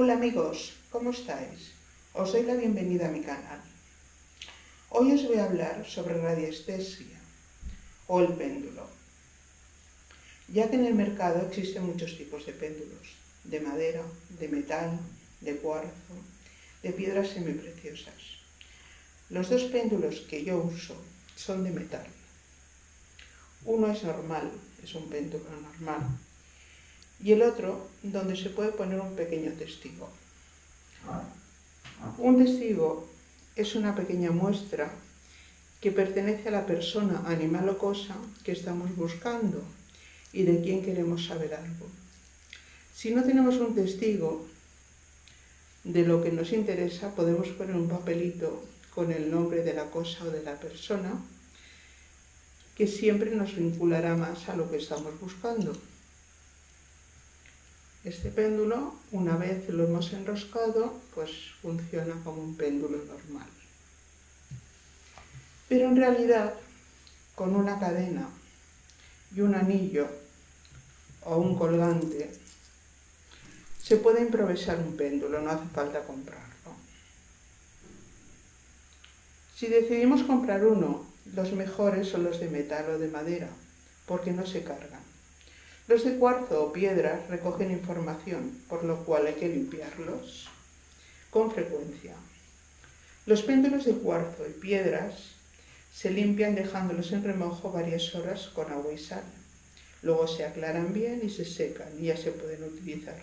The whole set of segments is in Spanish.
Hola amigos, ¿cómo estáis? Os doy la bienvenida a mi canal. Hoy os voy a hablar sobre radiestesia o el péndulo, ya que en el mercado existen muchos tipos de péndulos, de madera, de metal, de cuarzo, de piedras semipreciosas. Los dos péndulos que yo uso son de metal. Uno es normal, es un péndulo normal, y el otro donde se puede poner un pequeño testigo. Un testigo es una pequeña muestra que pertenece a la persona, animal o cosa que estamos buscando y de quien queremos saber algo. Si no tenemos un testigo de lo que nos interesa, podemos poner un papelito con el nombre de la cosa o de la persona que siempre nos vinculará más a lo que estamos buscando. Este péndulo, una vez lo hemos enroscado, pues funciona como un péndulo normal. Pero en realidad, con una cadena y un anillo o un colgante, se puede improvisar un péndulo, no hace falta comprarlo. Si decidimos comprar uno, los mejores son los de metal o de madera, porque no se cargan. Los de cuarzo o piedras recogen información, por lo cual hay que limpiarlos con frecuencia. Los péndulos de cuarzo y piedras se limpian dejándolos en remojo varias horas con agua y sal. Luego se aclaran bien y se secan y ya se pueden utilizar.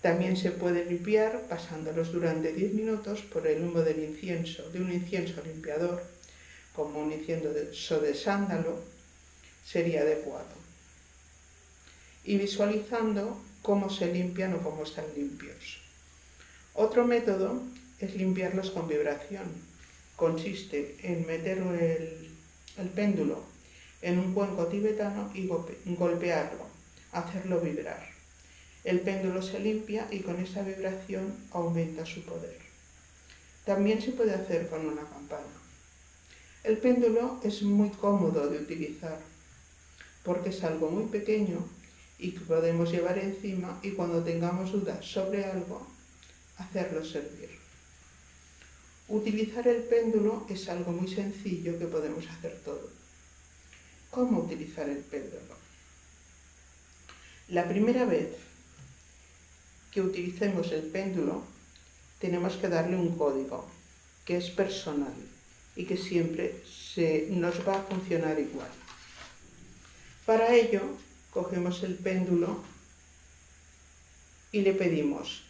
También se puede limpiar pasándolos durante 10 minutos por el humo del incienso, de un incienso limpiador, como un incienso de sándalo, sería adecuado y visualizando cómo se limpian o cómo están limpios. Otro método es limpiarlos con vibración. Consiste en meter el, péndulo en un cuenco tibetano y golpearlo, hacerlo vibrar. El péndulo se limpia y con esa vibración aumenta su poder. También se puede hacer con una campana. El péndulo es muy cómodo de utilizar porque es algo muy pequeño y que podemos llevar encima y cuando tengamos dudas sobre algo, hacerlo servir. Utilizar el péndulo es algo muy sencillo que podemos hacer todo. ¿Cómo utilizar el péndulo? La primera vez que utilicemos el péndulo, tenemos que darle un código que es personal y que siempre se, nos va a funcionar igual. Para ello, cogemos el péndulo y le pedimos,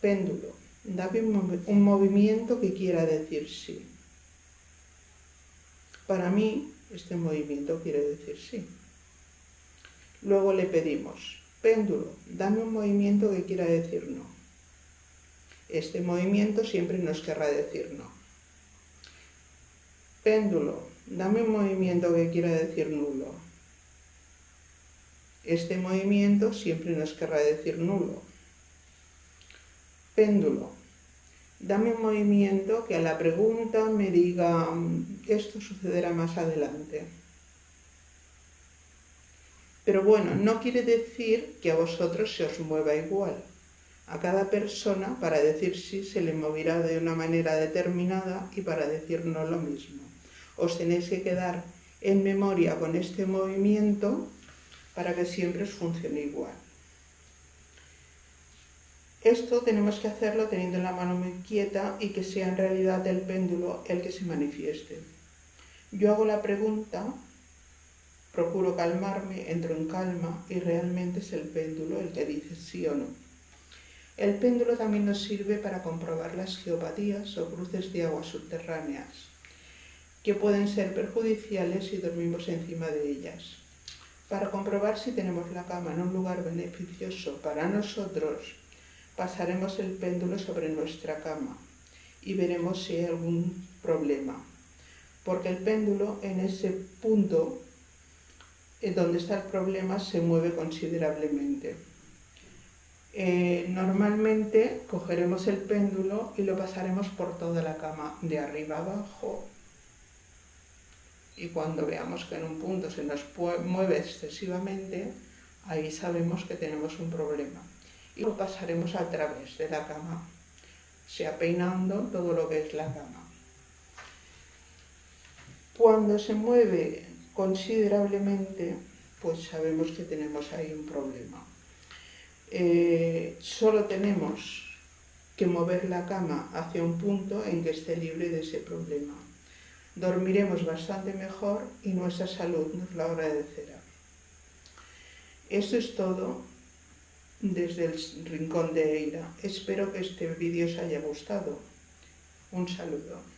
péndulo, dame un movimiento que quiera decir sí. Para mí, este movimiento quiere decir sí. Luego le pedimos, péndulo, dame un movimiento que quiera decir no. Este movimiento siempre nos querrá decir no. Péndulo, dame un movimiento que quiera decir nulo. Este movimiento siempre nos querrá decir nulo. Péndulo. Dame un movimiento que a la pregunta me diga esto sucederá más adelante. Pero bueno, no quiere decir que a vosotros se os mueva igual. A cada persona para decir sí se le moverá de una manera determinada y para decir no lo mismo. Os tenéis que quedar en memoria con este movimiento para que siempre os funcione igual. Esto tenemos que hacerlo teniendo la mano muy quieta y que sea en realidad el péndulo el que se manifieste. Yo hago la pregunta, procuro calmarme, entro en calma y realmente es el péndulo el que dice sí o no. El péndulo también nos sirve para comprobar las geopatías o cruces de aguas subterráneas, que pueden ser perjudiciales si dormimos encima de ellas. Para comprobar si tenemos la cama en un lugar beneficioso para nosotros, pasaremos el péndulo sobre nuestra cama y veremos si hay algún problema. Porque el péndulo en ese punto en donde está el problema se mueve considerablemente. Eh, normalmente cogeremos el péndulo y lo pasaremos por toda la cama, de arriba abajo, y cuando veamos que en un punto se nos mueve excesivamente, ahí sabemos que tenemos un problema. y lo pasaremos a través de la cama, sea peinando todo lo que es la cama. Cuando se mueve considerablemente, pues sabemos que tenemos ahí un problema. Eh, solo tenemos que mover la cama hacia un punto en que esté libre de ese problema. Dormiremos bastante mejor y nuestra salud nos lo agradecerá. Esto es todo desde el rincón de Eira. Espero que este vídeo os haya gustado. Un saludo.